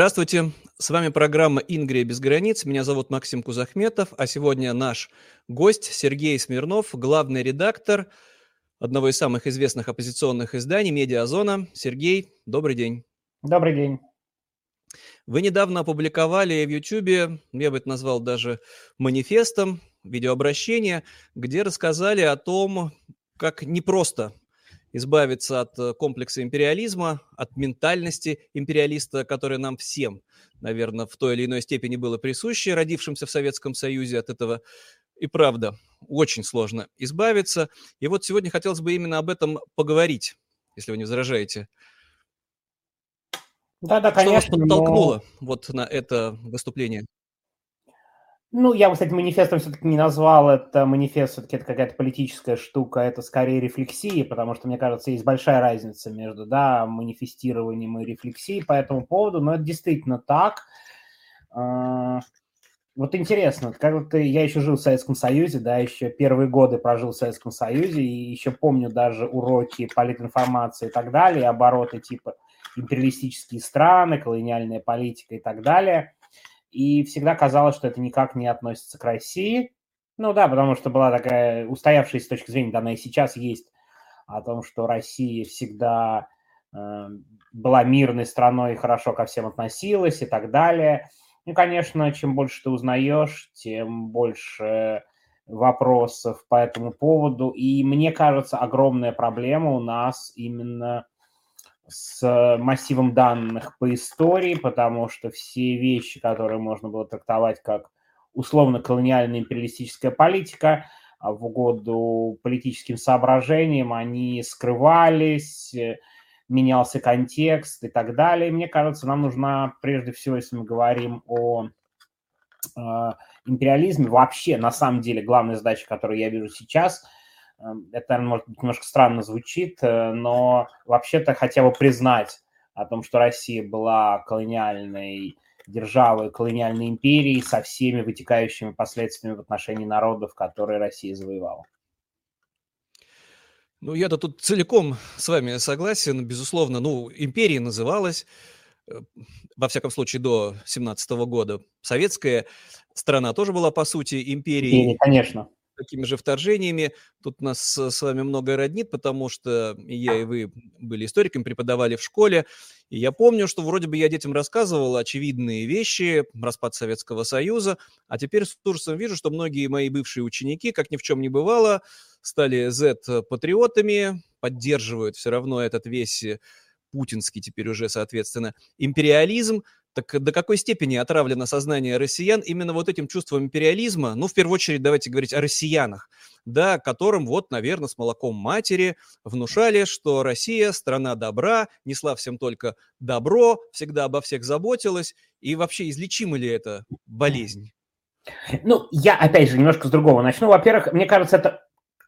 Здравствуйте, с вами программа «Ингрия без границ». Меня зовут Максим Кузахметов, а сегодня наш гость Сергей Смирнов, главный редактор одного из самых известных оппозиционных изданий «Медиазона». Сергей, добрый день. Добрый день. Вы недавно опубликовали в YouTube, я бы это назвал даже манифестом, видеообращение, где рассказали о том, как непросто избавиться от э, комплекса империализма, от ментальности империалиста, которая нам всем, наверное, в той или иной степени было присуще, родившимся в Советском Союзе от этого. И правда, очень сложно избавиться. И вот сегодня хотелось бы именно об этом поговорить, если вы не возражаете. Да, да, конечно. Что вас подтолкнуло но... вот на это выступление? Ну, я бы, кстати, манифестом все-таки не назвал. Это манифест, все-таки это какая-то политическая штука, это скорее рефлексия, потому что, мне кажется, есть большая разница между, да, манифестированием и рефлексией по этому поводу, но это действительно так. А, вот интересно, как вот я еще жил в Советском Союзе, да, еще первые годы прожил в Советском Союзе, и еще помню даже уроки политинформации и так далее, обороты типа империалистические страны, колониальная политика и так далее – и всегда казалось, что это никак не относится к России. Ну да, потому что была такая устоявшаяся с точки зрения, да, она и сейчас есть, о том, что Россия всегда э, была мирной страной и хорошо ко всем относилась и так далее. Ну, конечно, чем больше ты узнаешь, тем больше вопросов по этому поводу. И мне кажется, огромная проблема у нас именно с массивом данных по истории, потому что все вещи, которые можно было трактовать как условно-колониальная империалистическая политика, а в угоду политическим соображениям, они скрывались, менялся контекст и так далее. Мне кажется, нам нужна, прежде всего, если мы говорим о э, империализме, вообще, на самом деле, главная задача, которую я вижу сейчас – это, наверное, может быть, немножко странно звучит, э, но вообще-то хотя бы признать о том, что Россия была колониальной державой, колониальной империей со всеми вытекающими последствиями в отношении народов, которые Россия завоевала. Ну, я-то тут целиком с вами согласен. Безусловно, ну, империя называлась, э, во всяком случае, до 17 года. Советская страна тоже была, по сути, империей. Империя, конечно такими же вторжениями. Тут нас с вами многое роднит, потому что я и вы были историками, преподавали в школе. И я помню, что вроде бы я детям рассказывал очевидные вещи, распад Советского Союза, а теперь с ужасом вижу, что многие мои бывшие ученики, как ни в чем не бывало, стали Z-патриотами, поддерживают все равно этот весь путинский теперь уже, соответственно, империализм, так до какой степени отравлено сознание россиян именно вот этим чувством империализма? Ну, в первую очередь, давайте говорить о россиянах, да, которым вот, наверное, с молоком матери внушали, что Россия – страна добра, несла всем только добро, всегда обо всех заботилась. И вообще, излечима ли эта болезнь? Ну, я, опять же, немножко с другого начну. Во-первых, мне кажется, это,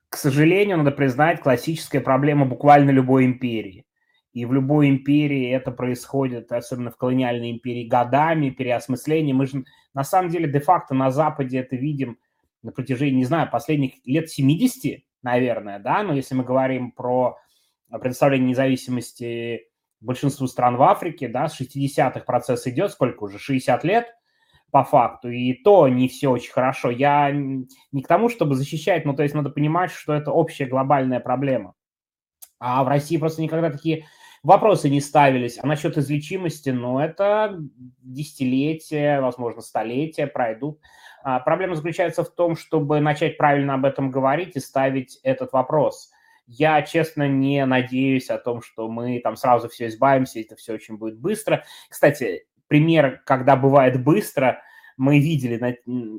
к сожалению, надо признать, классическая проблема буквально любой империи и в любой империи это происходит, особенно в колониальной империи, годами, переосмысление. Мы же на самом деле де-факто на Западе это видим на протяжении, не знаю, последних лет 70, наверное, да, но если мы говорим про предоставление независимости большинству стран в Африке, да, с 60-х процесс идет, сколько уже, 60 лет по факту, и то не все очень хорошо. Я не к тому, чтобы защищать, но то есть надо понимать, что это общая глобальная проблема. А в России просто никогда такие Вопросы не ставились. А насчет излечимости, ну, это десятилетия, возможно, столетия пройдут. А проблема заключается в том, чтобы начать правильно об этом говорить и ставить этот вопрос. Я, честно, не надеюсь о том, что мы там сразу все избавимся, это все очень будет быстро. Кстати, пример, когда бывает быстро, мы видели на,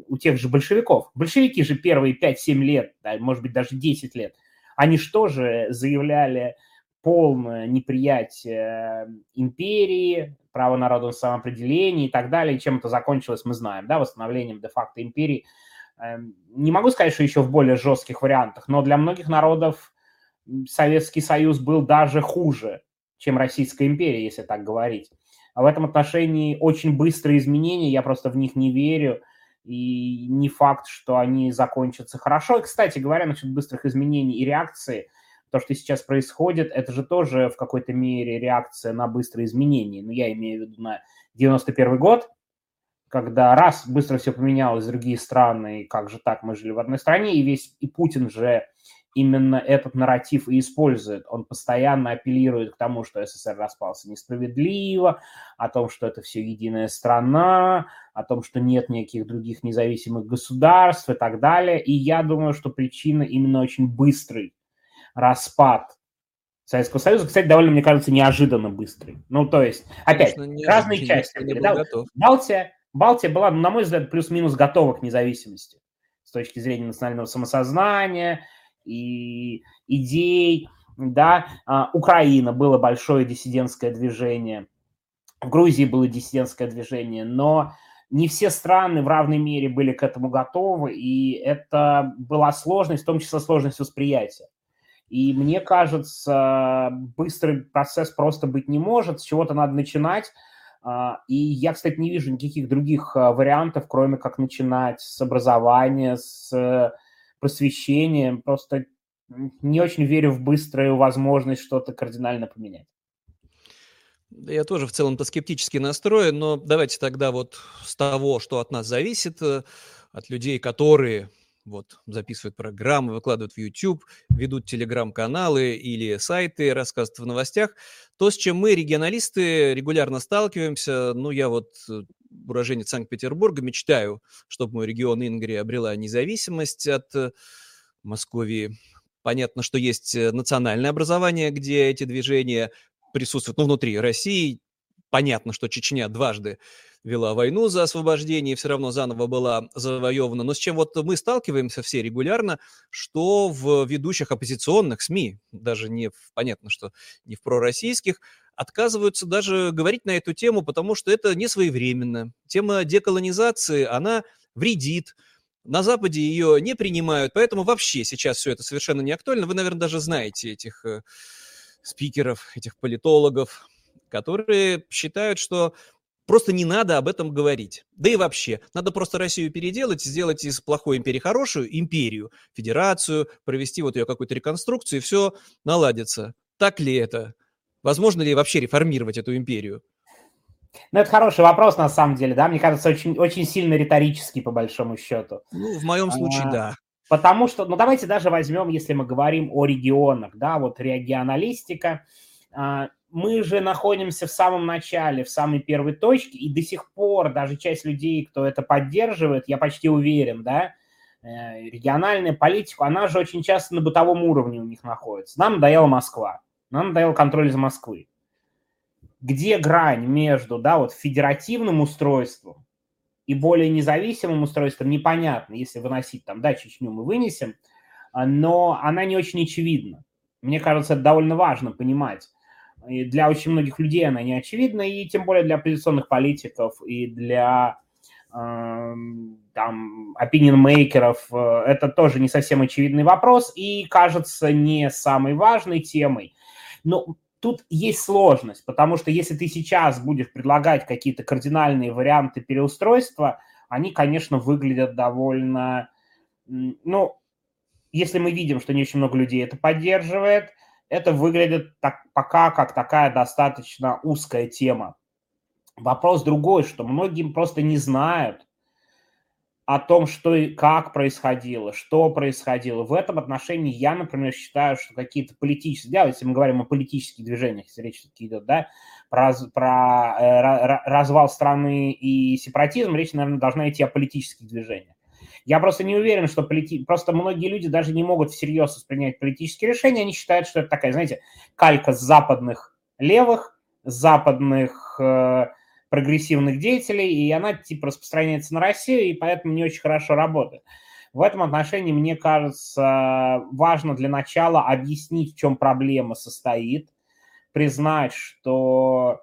у тех же большевиков. Большевики же первые 5-7 лет, может быть, даже 10 лет, они что же заявляли полное неприятие империи, право народа на самоопределение и так далее. чем это закончилось, мы знаем, да, восстановлением де-факто империи. Эм, не могу сказать, что еще в более жестких вариантах, но для многих народов Советский Союз был даже хуже, чем Российская империя, если так говорить. А в этом отношении очень быстрые изменения, я просто в них не верю, и не факт, что они закончатся хорошо. И, кстати говоря, насчет быстрых изменений и реакции – то, что сейчас происходит, это же тоже в какой-то мере реакция на быстрые изменения. Ну, я имею в виду на 91 год, когда раз быстро все поменялось, другие страны, как же так, мы жили в одной стране, и весь, и Путин же именно этот нарратив и использует. Он постоянно апеллирует к тому, что СССР распался несправедливо, о том, что это все единая страна, о том, что нет никаких других независимых государств и так далее. И я думаю, что причина именно очень быстрый распад Советского Союза, кстати, довольно, мне кажется, неожиданно быстрый. Ну, то есть, опять, Конечно, разные части. Были, да? Балтия, Балтия была, на мой взгляд, плюс-минус готова к независимости с точки зрения национального самосознания и идей, да. А, Украина было большое диссидентское движение, в Грузии было диссидентское движение, но не все страны в равной мере были к этому готовы, и это была сложность, в том числе сложность восприятия. И мне кажется, быстрый процесс просто быть не может, с чего-то надо начинать. А, и я, кстати, не вижу никаких других а, вариантов, кроме как начинать с образования, с просвещения. Просто не очень верю в быструю возможность что-то кардинально поменять. Я тоже в целом-то скептически настроен, но давайте тогда вот с того, что от нас зависит, э, от людей, которые вот, записывают программы, выкладывают в YouTube, ведут телеграм-каналы или сайты, рассказывают в новостях. То, с чем мы, регионалисты, регулярно сталкиваемся, ну, я вот э, уроженец Санкт-Петербурга, мечтаю, чтобы мой регион Ингрия обрела независимость от э, Москвы. Понятно, что есть э, национальное образование, где эти движения присутствуют, ну, внутри России. Понятно, что Чечня дважды вела войну за освобождение, и все равно заново была завоевана. Но с чем вот мы сталкиваемся все регулярно, что в ведущих оппозиционных СМИ, даже не в, понятно, что не в пророссийских, отказываются даже говорить на эту тему, потому что это не своевременно. Тема деколонизации, она вредит, на Западе ее не принимают, поэтому вообще сейчас все это совершенно не актуально. Вы, наверное, даже знаете этих э, спикеров, этих политологов, которые считают, что Просто не надо об этом говорить. Да и вообще, надо просто Россию переделать, сделать из плохой империи хорошую империю, федерацию, провести вот ее какую-то реконструкцию, и все наладится. Так ли это? Возможно ли вообще реформировать эту империю? Ну, это хороший вопрос, на самом деле, да, мне кажется, очень, очень сильно риторический, по большому счету. Ну, в моем случае, а, да. Потому что, ну, давайте даже возьмем, если мы говорим о регионах, да, вот регионалистика, а, мы же находимся в самом начале, в самой первой точке, и до сих пор даже часть людей, кто это поддерживает, я почти уверен, да, э, региональная политика, она же очень часто на бытовом уровне у них находится. Нам надоела Москва, нам надоел контроль за Москвы. Где грань между, да, вот федеративным устройством и более независимым устройством, непонятно, если выносить там, да, Чечню мы вынесем, но она не очень очевидна. Мне кажется, это довольно важно понимать и для очень многих людей она не очевидна, и тем более для оппозиционных политиков и для э, там opinion-мейкеров э, это тоже не совсем очевидный вопрос и кажется не самой важной темой. Но тут есть сложность, потому что если ты сейчас будешь предлагать какие-то кардинальные варианты переустройства, они, конечно, выглядят довольно... Ну, если мы видим, что не очень много людей это поддерживает – это выглядит так, пока как такая достаточно узкая тема. Вопрос другой, что многим просто не знают о том, что и как происходило, что происходило. В этом отношении я, например, считаю, что какие-то политические, да, если мы говорим о политических движениях, если речь идет, да, про, про э, развал страны и сепаратизм, речь, наверное, должна идти о политических движениях. Я просто не уверен, что полити... просто многие люди даже не могут всерьез воспринять политические решения. Они считают, что это такая, знаете, калька с западных левых, западных э, прогрессивных деятелей, и она типа распространяется на Россию, и поэтому не очень хорошо работает. В этом отношении, мне кажется, важно для начала объяснить, в чем проблема состоит, признать, что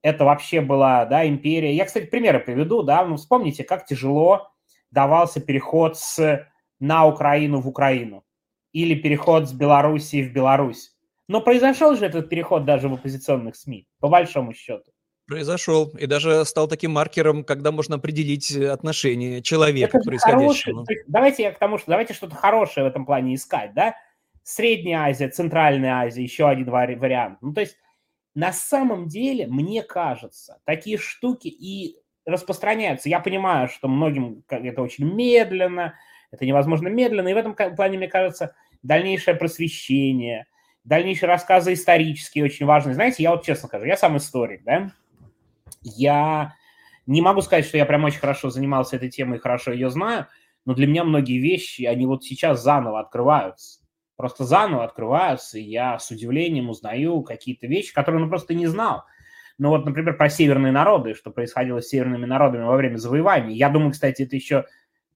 это вообще была да, империя. Я, кстати, примеры приведу. Да? Ну, вспомните, как тяжело давался переход с на Украину в Украину или переход с Белоруссии в Беларусь. Но произошел же этот переход даже в оппозиционных СМИ, по большому счету. Произошел. И даже стал таким маркером, когда можно определить отношение человека к происходящему. Давайте я к тому, что давайте что-то хорошее в этом плане искать, да? Средняя Азия, Центральная Азия, еще один вариант. Ну, то есть на самом деле, мне кажется, такие штуки и распространяются. Я понимаю, что многим это очень медленно, это невозможно медленно, и в этом плане, мне кажется, дальнейшее просвещение, дальнейшие рассказы исторические очень важны. Знаете, я вот честно скажу, я сам историк, да, я не могу сказать, что я прям очень хорошо занимался этой темой и хорошо ее знаю, но для меня многие вещи, они вот сейчас заново открываются. Просто заново открываются, и я с удивлением узнаю какие-то вещи, которые ну, просто не знал. Ну вот, например, про северные народы, что происходило с северными народами во время завоевания. Я думаю, кстати, это еще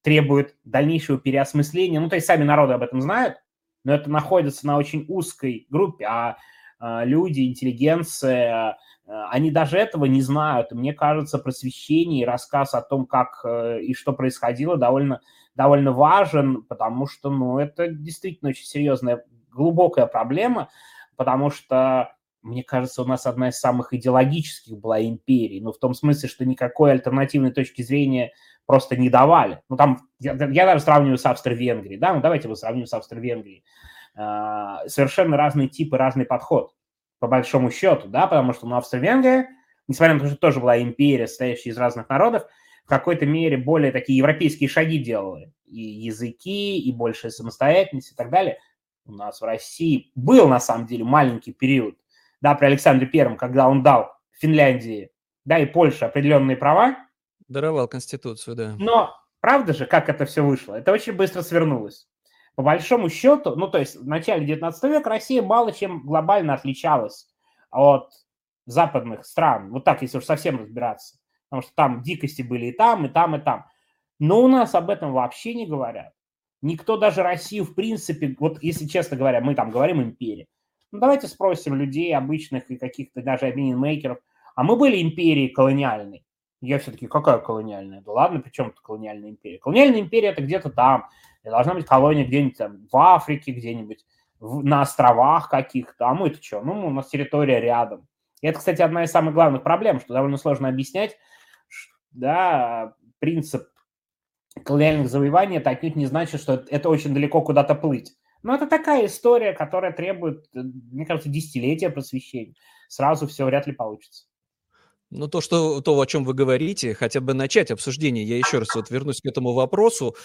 требует дальнейшего переосмысления. Ну, то есть сами народы об этом знают, но это находится на очень узкой группе, а, а люди, интеллигенция, а, они даже этого не знают. И мне кажется, просвещение и рассказ о том, как э, и что происходило, довольно, довольно важен, потому что, ну, это действительно очень серьезная, глубокая проблема, потому что мне кажется, у нас одна из самых идеологических была империй, ну, в том смысле, что никакой альтернативной точки зрения просто не давали. Ну, там, я, я даже сравниваю с Австро-Венгрией, да, ну, давайте мы сравним с Австро-Венгрией. А, совершенно разные типы, разный подход, по большому счету, да, потому что, ну, Австро-Венгрия, несмотря на то, что тоже была империя, состоящая из разных народов, в какой-то мере более такие европейские шаги делали. И языки, и большая самостоятельность и так далее. У нас в России был, на самом деле, маленький период да, при Александре Первом, когда он дал Финляндии, да, и Польше определенные права. Даровал Конституцию, да. Но правда же, как это все вышло? Это очень быстро свернулось. По большому счету, ну, то есть в начале 19 века Россия мало чем глобально отличалась от западных стран. Вот так, если уж совсем разбираться. Потому что там дикости были и там, и там, и там. Но у нас об этом вообще не говорят. Никто даже Россию, в принципе, вот если честно говоря, мы там говорим империя, ну, давайте спросим людей обычных и каких-то даже opinion а мы были империей колониальной? Я все-таки, какая колониальная? Да ладно, при чем тут колониальная империя? Колониальная империя это где-то там. И должна быть колония где-нибудь там в Африке, где-нибудь на островах каких-то. А мы это что? Ну, у нас территория рядом. И это, кстати, одна из самых главных проблем, что довольно сложно объяснять, да, принцип колониальных завоеваний, это отнюдь не значит, что это очень далеко куда-то плыть. Но это такая история, которая требует, э, мне кажется, десятилетия просвещения. Сразу все вряд ли получится. Ну, то, что, то, о чем вы говорите, хотя бы начать обсуждение. Я еще раз вот вернусь к этому вопросу,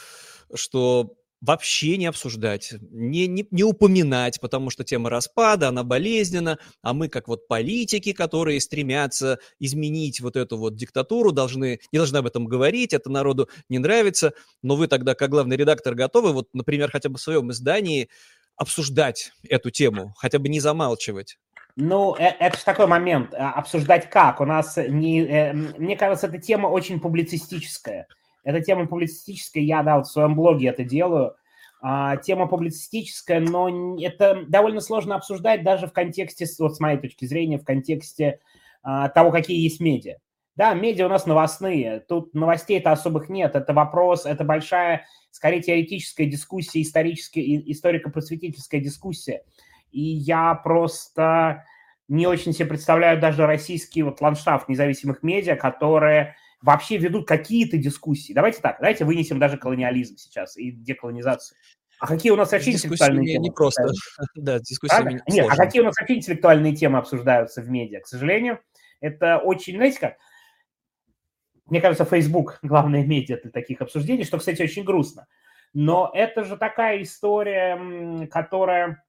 что вообще не обсуждать, не, не, не упоминать, потому что тема распада, она болезненна, а мы как вот политики, которые стремятся изменить вот эту вот диктатуру, должны, не должны об этом говорить, это народу не нравится, но вы тогда, как главный редактор, готовы, вот, например, хотя бы в своем издании обсуждать эту тему, хотя бы не замалчивать? Ну, э, это же такой момент. А, обсуждать как? У нас не... Э, мне кажется, эта тема очень публицистическая. Эта тема публицистическая, я, да, вот в своем блоге это делаю. А, тема публицистическая, но это довольно сложно обсуждать даже в контексте, вот с моей точки зрения, в контексте а, того, какие есть медиа. Да, медиа у нас новостные, тут новостей-то особых нет, это вопрос, это большая, скорее, теоретическая дискуссия, историческая, историко-просветительская дискуссия. И я просто не очень себе представляю даже российский вот ландшафт независимых медиа, которые вообще ведут какие-то дискуссии. Давайте так, давайте вынесем даже колониализм сейчас и деколонизацию. А какие у нас вообще интеллектуальные темы? не просто. да, дискуссии Нет, а какие у нас вообще интеллектуальные темы обсуждаются в медиа? К сожалению, это очень, знаете как, мне кажется, Facebook – главное медиа для таких обсуждений, что, кстати, очень грустно. Но это же такая история, которая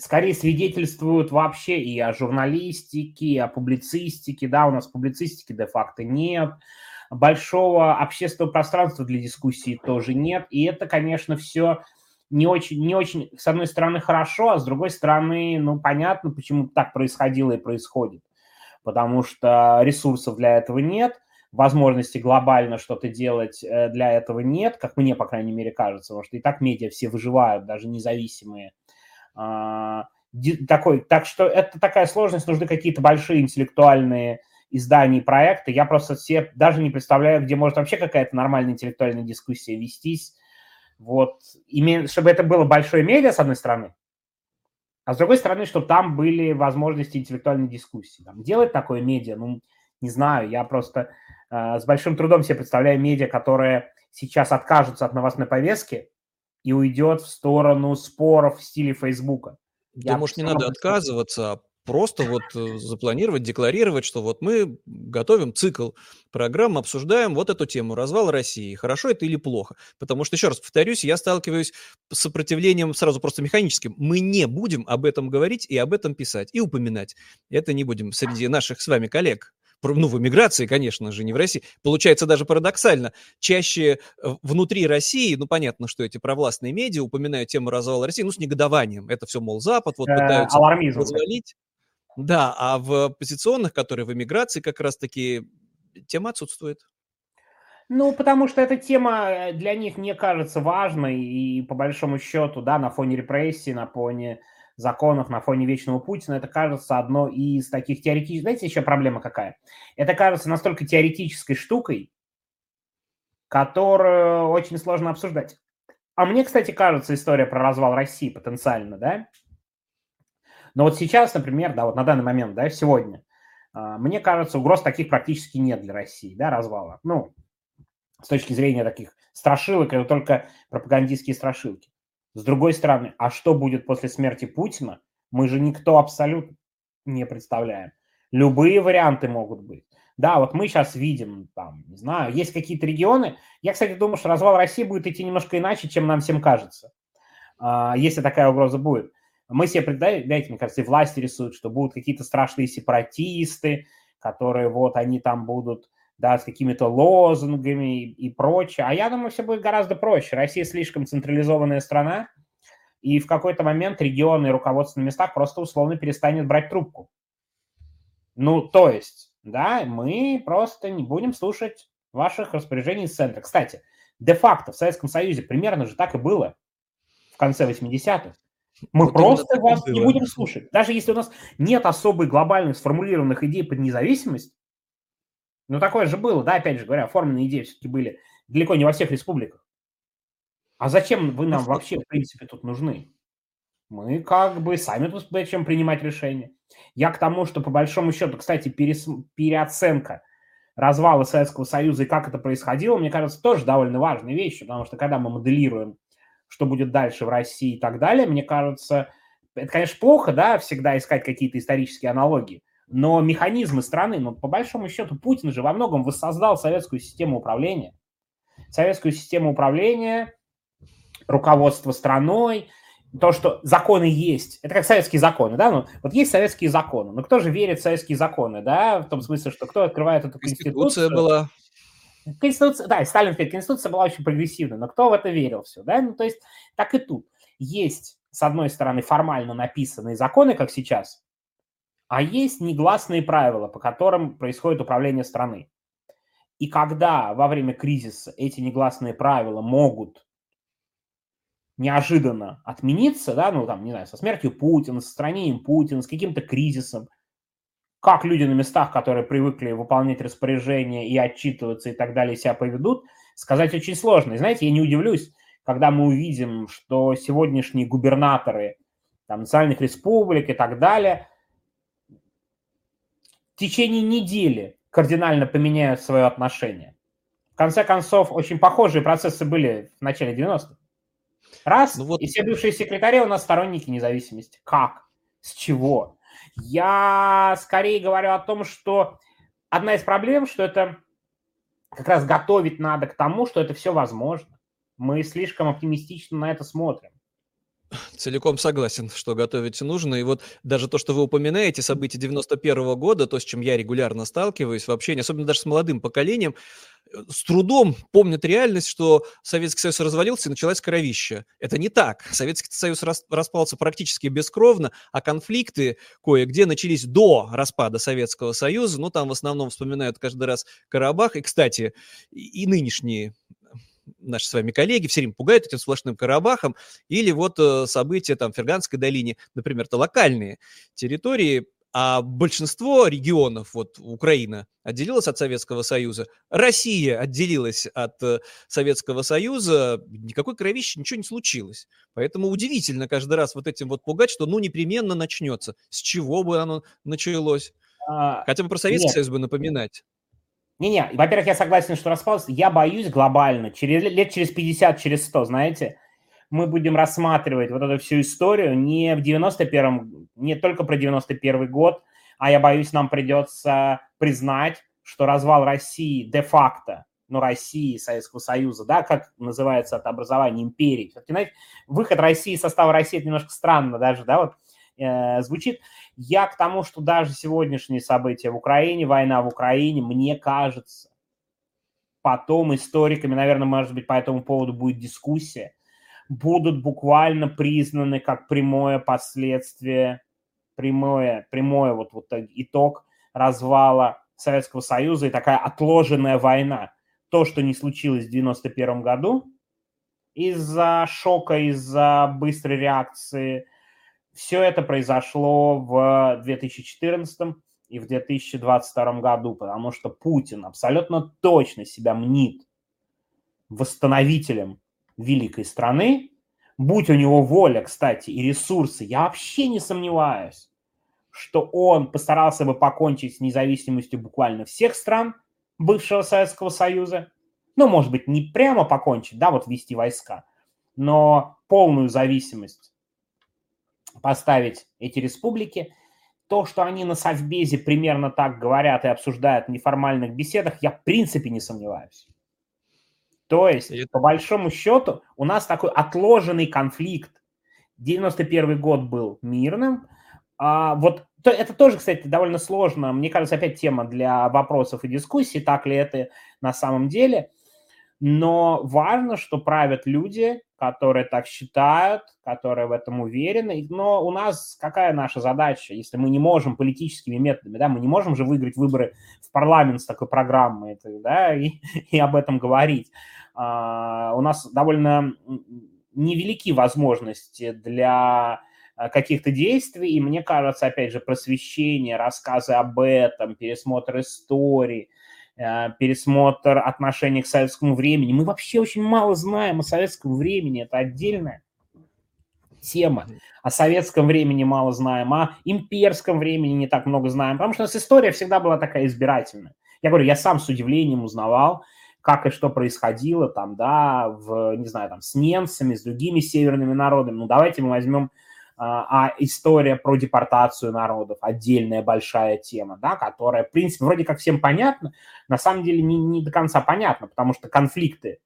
скорее свидетельствуют вообще и о журналистике, и о публицистике. Да, у нас публицистики де-факто нет. Большого общественного пространства для дискуссии тоже нет. И это, конечно, все не очень, не очень, с одной стороны, хорошо, а с другой стороны, ну, понятно, почему так происходило и происходит. Потому что ресурсов для этого нет, возможности глобально что-то делать э, для этого нет, как мне, по крайней мере, кажется, потому что и так медиа все выживают, даже независимые такой, так что это такая сложность, нужны какие-то большие интеллектуальные издания и проекты. Я просто все даже не представляю, где может вообще какая-то нормальная интеллектуальная дискуссия вестись. Вот, чтобы это было большое медиа, с одной стороны, а с другой стороны, чтобы там были возможности интеллектуальной дискуссии. Там, делать такое медиа, ну, не знаю, я просто э, с большим трудом себе представляю медиа, которые сейчас откажутся от новостной повестки, и уйдет в сторону споров в стиле Фейсбука. Да, может, не надо отказываться, а просто вот э, запланировать, декларировать, что вот мы готовим цикл программ, обсуждаем вот эту тему развал России. Хорошо это или плохо? Потому что, еще раз повторюсь, я сталкиваюсь с сопротивлением сразу просто механическим. Мы не будем об этом говорить и об этом писать, и упоминать. Это не будем среди наших с вами коллег ну, в эмиграции, конечно же, не в России. Получается даже парадоксально. Чаще э, внутри России, ну, понятно, что эти провластные медиа упоминают тему развала России, ну, с негодованием. Это все, мол, Запад, вот э, пытаются Алармизм. развалить. Да, а в позиционных, которые в эмиграции как раз-таки тема отсутствует. Ну, потому что эта тема э, для них не кажется важной, и по большому счету, да, на фоне репрессий, на фоне законов, на фоне вечного Путина, это кажется одно из таких теоретических... Знаете, еще проблема какая? Это кажется настолько теоретической штукой, которую очень сложно обсуждать. А мне, кстати, кажется история про развал России потенциально, да, но вот сейчас, например, да, вот на данный момент, да, сегодня, а, мне кажется, угроз таких практически нет для России, да, развала. Ну, с точки зрения таких страшилок, это только пропагандистские страшилки. С другой стороны, а что будет после смерти Путина, мы же никто абсолютно не представляем. Любые варианты могут быть. Да, вот мы сейчас видим, там, не знаю, есть какие-то регионы. Я, кстати, думаю, что развал России будет идти немножко иначе, чем нам всем кажется, а, если такая угроза будет. Мы себе представляете, мне кажется, и власти рисуют, что будут какие-то страшные сепаратисты, которые вот они там будут, да, с какими-то лозунгами и, и прочее. А я думаю, все будет гораздо проще. Россия слишком централизованная страна, и в какой-то момент регионы и руководство на местах просто условно перестанет брать трубку. Ну, то есть, да, мы просто не будем слушать ваших распоряжений из центра. Кстати, де-факто в Советском Союзе примерно же так и было в конце 80-х. Мы вот просто вас не будем слушать. Даже если у нас нет особой глобальных сформулированных идей под независимость, ну такое же было, да, опять же говоря, оформленные идеи все-таки были далеко не во всех республиках. А зачем вы нам вообще, в принципе, тут нужны? Мы как бы сами тут зачем принимать решения. Я к тому, что по большому счету, кстати, перес... переоценка развала Советского Союза и как это происходило, мне кажется, тоже довольно важной вещью, потому что когда мы моделируем что будет дальше в России и так далее, мне кажется, это, конечно, плохо, да, всегда искать какие-то исторические аналогии, но механизмы страны, ну, по большому счету, Путин же во многом воссоздал советскую систему управления. Советскую систему управления, руководство страной, то, что законы есть, это как советские законы, да, ну, вот есть советские законы, но кто же верит в советские законы, да, в том смысле, что кто открывает эту конституцию? Конституция была Конституция, да, сталинская конституция была очень прогрессивна, но кто в это верил все, да? Ну, то есть так и тут. Есть, с одной стороны, формально написанные законы, как сейчас, а есть негласные правила, по которым происходит управление страны. И когда во время кризиса эти негласные правила могут неожиданно отмениться, да, ну там, не знаю, со смертью Путина, со странением Путина, с каким-то кризисом, как люди на местах, которые привыкли выполнять распоряжения и отчитываться и так далее, себя поведут, сказать очень сложно. И знаете, я не удивлюсь, когда мы увидим, что сегодняшние губернаторы там, национальных республик и так далее течение недели кардинально поменяют свое отношение. В конце концов, очень похожие процессы были в начале 90-х. Раз, ну вот... и все бывшие секретари у нас сторонники независимости. Как? С чего? Я скорее говорю о том, что одна из проблем, что это как раз готовить надо к тому, что это все возможно. Мы слишком оптимистично на это смотрим. Целиком согласен, что готовить нужно. И вот даже то, что вы упоминаете, события 91 -го года, то, с чем я регулярно сталкиваюсь в общении, особенно даже с молодым поколением, э, с трудом помнят реальность, что Советский Союз развалился и началась кровища. Это не так. Советский Союз распался практически бескровно, а конфликты кое-где начались до распада Советского Союза. Ну, там в основном вспоминают каждый раз Карабах. И, кстати, и нынешние наши с вами коллеги все время пугают этим сплошным Карабахом, или вот э, события там в Ферганской долине, например, это локальные территории, а большинство регионов, вот Украина отделилась от Советского Союза, Россия отделилась от э, Советского Союза, никакой кровищи, ничего не случилось. Поэтому удивительно каждый раз вот этим вот пугать, что ну непременно начнется. С чего бы оно началось? А, Хотя бы про Советский нет. Союз бы напоминать. Не-не, во-первых, я согласен, что распался. Я боюсь глобально, через, лет через 50, через 100, знаете, мы будем рассматривать вот эту всю историю не в 91-м, не только про 91 год, а я боюсь, нам придется признать, что развал России де-факто, ну, России, Советского Союза, да, как называется это образование империи. Знаете, выход России из состава России, это немножко странно даже, да, вот э, звучит. Я к тому, что даже сегодняшние события в Украине, война в Украине, мне кажется, потом историками, наверное, может быть, по этому поводу будет дискуссия, будут буквально признаны как прямое последствие, прямое, прямое вот, вот итог развала Советского Союза и такая отложенная война. То, что не случилось в 91 году, из-за шока, из-за быстрой реакции, все это произошло в 2014 и в 2022 году, потому что Путин абсолютно точно себя мнит восстановителем великой страны, будь у него воля, кстати, и ресурсы, я вообще не сомневаюсь, что он постарался бы покончить с независимостью буквально всех стран бывшего Советского Союза, ну, может быть, не прямо покончить, да, вот вести войска, но полную зависимость поставить эти республики – то, что они на Совбезе примерно так говорят и обсуждают в неформальных беседах, я в принципе не сомневаюсь. То есть, Это... по большому счету, у нас такой отложенный конфликт. 91 год был мирным. А вот то, это тоже, кстати, довольно сложно. Мне кажется, опять тема для вопросов и дискуссий, так ли это на самом деле. Но важно, что правят люди, которые так считают, которые в этом уверены. Но у нас какая наша задача, если мы не можем политическими методами, да, мы не можем же выиграть выборы в парламент с такой программой, да, и, и об этом говорить. А, у нас довольно невелики возможности для а, каких-то действий, и мне кажется, опять же, просвещение, рассказы об этом, пересмотр истории – пересмотр отношений к советскому времени. Мы вообще очень мало знаем о советском времени, это отдельная тема. О советском времени мало знаем, о имперском времени не так много знаем, потому что у нас история всегда была такая избирательная. Я говорю, я сам с удивлением узнавал, как и что происходило там, да, в, не знаю, там, с немцами, с другими северными народами. Ну, давайте мы возьмем а, а история про депортацию народов, отдельная большая тема, да, которая, в принципе, вроде как всем понятна, на самом деле не, не до конца понятна, потому что конфликты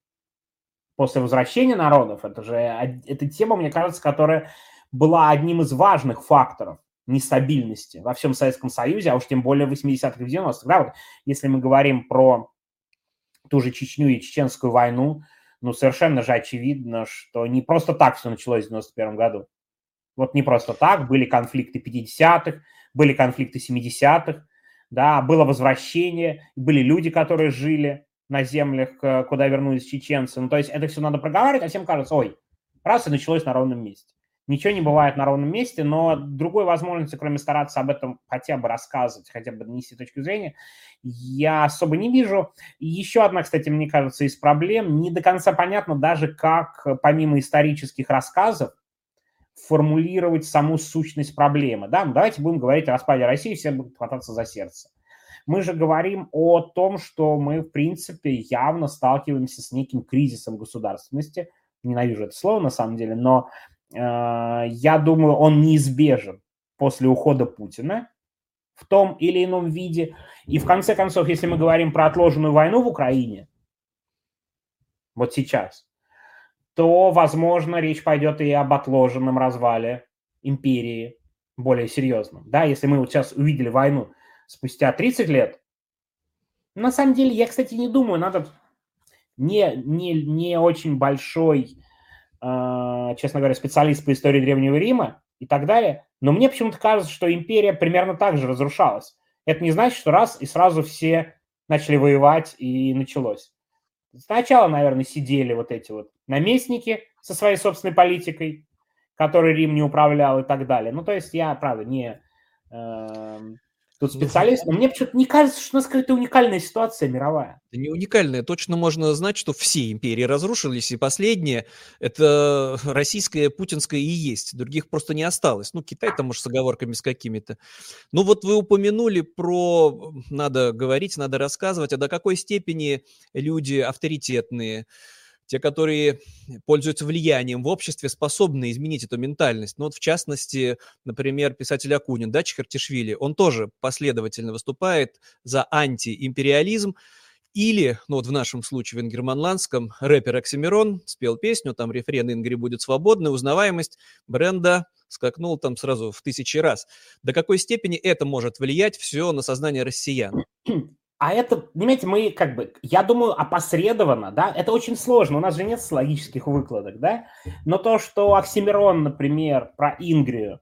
после возвращения народов, это же эта тема, мне кажется, которая была одним из важных факторов нестабильности во всем Советском Союзе, а уж тем более в 80-х и 90-х. Да, вот если мы говорим про ту же Чечню и Чеченскую войну, ну, совершенно же очевидно, что не просто так все началось в 91 году. Вот не просто так, были конфликты 50-х, были конфликты 70-х, да, было возвращение, были люди, которые жили на землях, э, куда вернулись чеченцы. Ну, то есть это все надо проговаривать, а всем кажется, ой, раз и началось на ровном месте. Ничего не бывает на ровном месте, но другой возможности, кроме стараться об этом хотя бы рассказывать, хотя бы нести точку зрения, я особо не вижу. Еще одна, кстати, мне кажется, из проблем, не до конца понятно даже, как помимо исторических рассказов, формулировать саму сущность проблемы. Да? Ну, давайте будем говорить о распаде России, все будут хвататься за сердце. Мы же говорим о том, что мы, в принципе, явно сталкиваемся с неким кризисом государственности. Ненавижу это слово, на самом деле, но э, я думаю, он неизбежен после ухода Путина в том или ином виде. И в конце концов, если мы говорим про отложенную войну в Украине, вот сейчас, то, возможно, речь пойдет и об отложенном развале империи более серьезном. Да, если мы вот сейчас увидели войну спустя 30 лет, на самом деле, я, кстати, не думаю, надо не, не, не очень большой, э, честно говоря, специалист по истории Древнего Рима и так далее, но мне почему-то кажется, что империя примерно так же разрушалась. Это не значит, что раз и сразу все начали воевать и началось. Сначала, наверное, сидели вот эти вот наместники со своей собственной политикой, которой Рим не управлял и так далее. Ну, то есть я, правда, не э, тут специалист, но мне почему-то не кажется, что у нас какая-то уникальная ситуация мировая. Это не уникальная. Точно можно знать, что все империи разрушились, и последнее – это российская, путинская и есть. Других просто не осталось. Ну, Китай там, может, с оговорками с какими-то. Ну, вот вы упомянули про надо говорить, надо рассказывать, а до какой степени люди авторитетные, те, которые пользуются влиянием в обществе, способны изменить эту ментальность. Ну вот в частности, например, писатель Акунин, да, Чхартишвили, он тоже последовательно выступает за антиимпериализм, или, ну вот в нашем случае в ингерманландском, рэпер Оксимирон спел песню, там рефрен «Ингри будет свободной», узнаваемость бренда скакнул там сразу в тысячи раз. До какой степени это может влиять все на сознание россиян? А это, понимаете, мы как бы, я думаю, опосредованно, да, это очень сложно, у нас же нет логических выкладок, да, но то, что Оксимирон, например, про Ингрию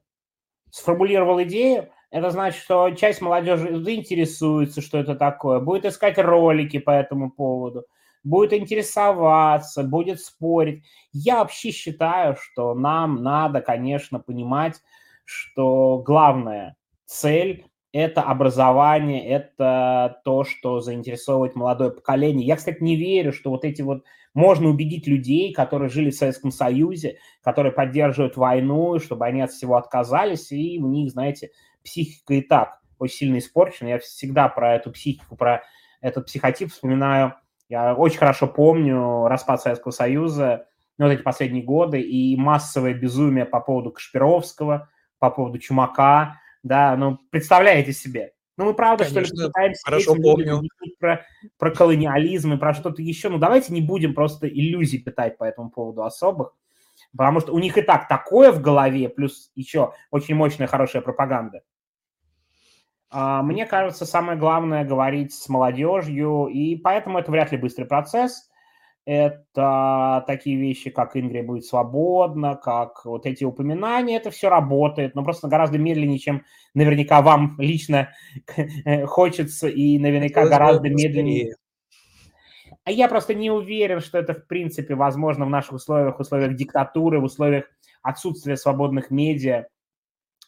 сформулировал идею, это значит, что часть молодежи заинтересуется, что это такое, будет искать ролики по этому поводу, будет интересоваться, будет спорить. Я вообще считаю, что нам надо, конечно, понимать, что главная цель – это образование, это то, что заинтересовывает молодое поколение. Я, кстати, не верю, что вот эти вот можно убедить людей, которые жили в Советском Союзе, которые поддерживают войну, чтобы они от всего отказались, и у них, знаете, психика и так очень сильно испорчена. Я всегда про эту психику, про этот психотип вспоминаю. Я очень хорошо помню распад Советского Союза, ну, вот эти последние годы, и массовое безумие по поводу Кашпировского, по поводу Чумака, да, ну, представляете себе. Ну, мы правда, Конечно, что ли, пытаемся хорошо помню. Про, про колониализм и про что-то еще. Ну, давайте не будем просто иллюзий питать по этому поводу особых, потому что у них и так такое в голове, плюс еще очень мощная хорошая пропаганда. А, мне кажется, самое главное говорить с молодежью, и поэтому это вряд ли быстрый процесс. Это такие вещи, как Ингрия будет свободна, как вот эти упоминания, это все работает, но просто гораздо медленнее, чем наверняка вам лично хочется, и наверняка гораздо медленнее. А я просто не уверен, что это в принципе возможно в наших условиях, в условиях диктатуры, в условиях отсутствия свободных медиа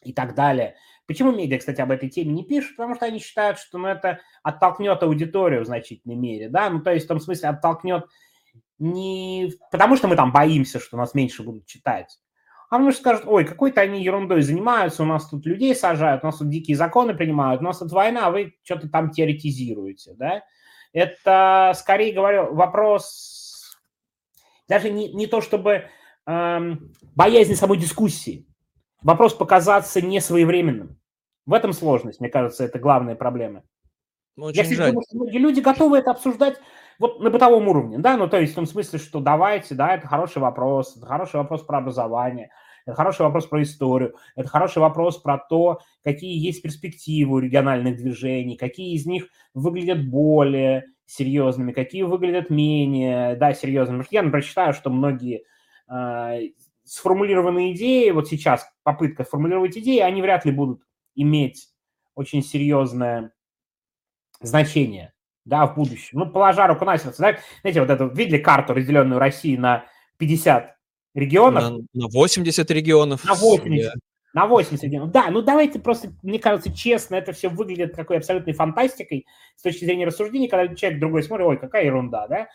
и так далее. Почему медиа, кстати, об этой теме не пишут? Потому что они считают, что ну, это оттолкнет аудиторию в значительной мере, да, ну, то есть в том смысле оттолкнет не потому, что мы там боимся, что нас меньше будут читать, а потому что скажут, ой, какой-то они ерундой занимаются, у нас тут людей сажают, у нас тут дикие законы принимают, у нас тут война, а вы что-то там теоретизируете, да. Это, скорее говорю, вопрос даже не, не то чтобы эм, боязнь самой дискуссии, вопрос показаться несвоевременным. В этом сложность, мне кажется, это главная проблема. Очень Я жаль. думаю, что многие люди готовы это обсуждать вот на бытовом уровне, да, ну то есть в том смысле, что давайте, да, это хороший вопрос, это хороший вопрос про образование, это хороший вопрос про историю, это хороший вопрос про то, какие есть перспективы у региональных движений, какие из них выглядят более серьезными, какие выглядят менее, да, серьезными. Я, например, считаю, что многие э, сформулированные идеи, вот сейчас попытка сформулировать идеи, они вряд ли будут иметь очень серьезное значение, да, в будущем. Ну, положа руку на сердце, да, знаете, вот эту, видели карту, разделенную России на 50 регионов? На, на 80 регионов. На 80. Yeah. На 80 регионов. Да, ну давайте просто, мне кажется, честно, это все выглядит такой абсолютной фантастикой с точки зрения рассуждений, когда человек другой смотрит, ой, какая ерунда, да?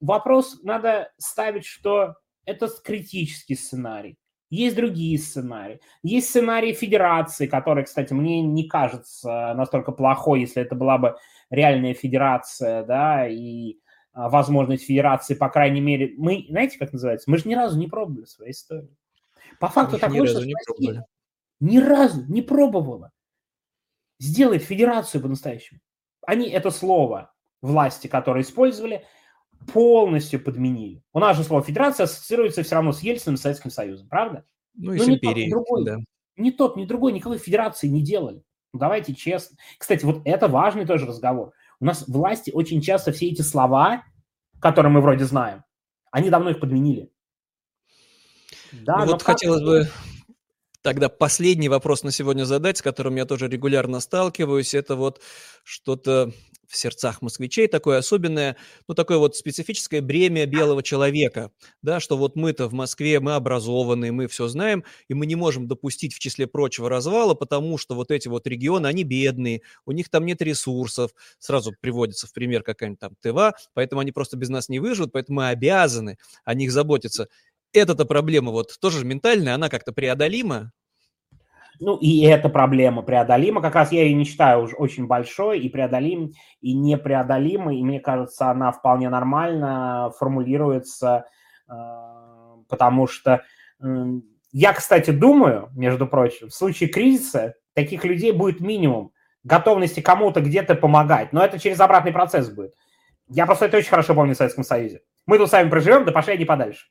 Вопрос надо ставить, что это критический сценарий. Есть другие сценарии. Есть сценарий федерации, который, кстати, мне не кажется настолько плохой, если это была бы реальная федерация, да, и а, возможность федерации, по крайней мере. Мы, знаете, как называется? Мы же ни разу не пробовали в своей истории. По факту так ни разу не пробовали. Ни разу не пробовала сделать федерацию по-настоящему. Они это слово власти, которое использовали, полностью подменили. У нас же слово федерация ассоциируется все равно с Ельциным Советским Союзом, правда? Ну и Но с империей, другой, да. Ни тот, ни другой никакой федерации не делали. Ну, давайте честно. Кстати, вот это важный тоже разговор. У нас власти очень часто все эти слова, которые мы вроде знаем, они давно их подменили. Да, ну, вот как... хотелось бы тогда последний вопрос на сегодня задать, с которым я тоже регулярно сталкиваюсь. Это вот что-то в сердцах москвичей такое особенное, ну, такое вот специфическое бремя белого человека, да, что вот мы-то в Москве, мы образованные, мы все знаем, и мы не можем допустить в числе прочего развала, потому что вот эти вот регионы, они бедные, у них там нет ресурсов, сразу приводится в пример какая-нибудь там ТВА, поэтому они просто без нас не выживут, поэтому мы обязаны о них заботиться. Эта-то проблема вот тоже ментальная, она как-то преодолима? Ну, и эта проблема преодолима. Как раз я ее не считаю уж очень большой, и преодолим, и непреодолимой. И мне кажется, она вполне нормально формулируется, э, потому что я, кстати, думаю, между прочим, в случае кризиса таких людей будет минимум готовности кому-то где-то помогать. Но это через обратный процесс будет. Я просто это очень хорошо помню в Советском Союзе. Мы тут сами проживем, да пошли они подальше.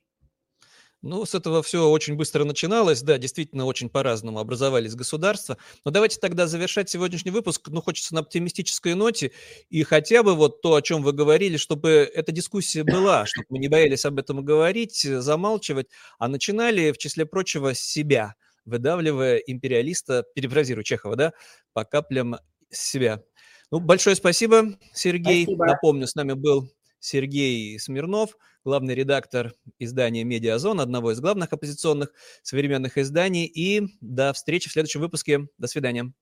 Ну, с этого все очень быстро начиналось, да, действительно очень по-разному образовались государства. Но давайте тогда завершать сегодняшний выпуск, ну, хочется на оптимистической ноте, и хотя бы вот то, о чем вы говорили, чтобы эта дискуссия была, чтобы мы не боялись об этом говорить, замалчивать, а начинали, в числе прочего, с себя, выдавливая империалиста, перефразирую Чехова, да, по каплям себя. Ну, большое спасибо, Сергей. Спасибо. Напомню, с нами был Сергей Смирнов, главный редактор издания «Медиазон», одного из главных оппозиционных современных изданий. И до встречи в следующем выпуске. До свидания.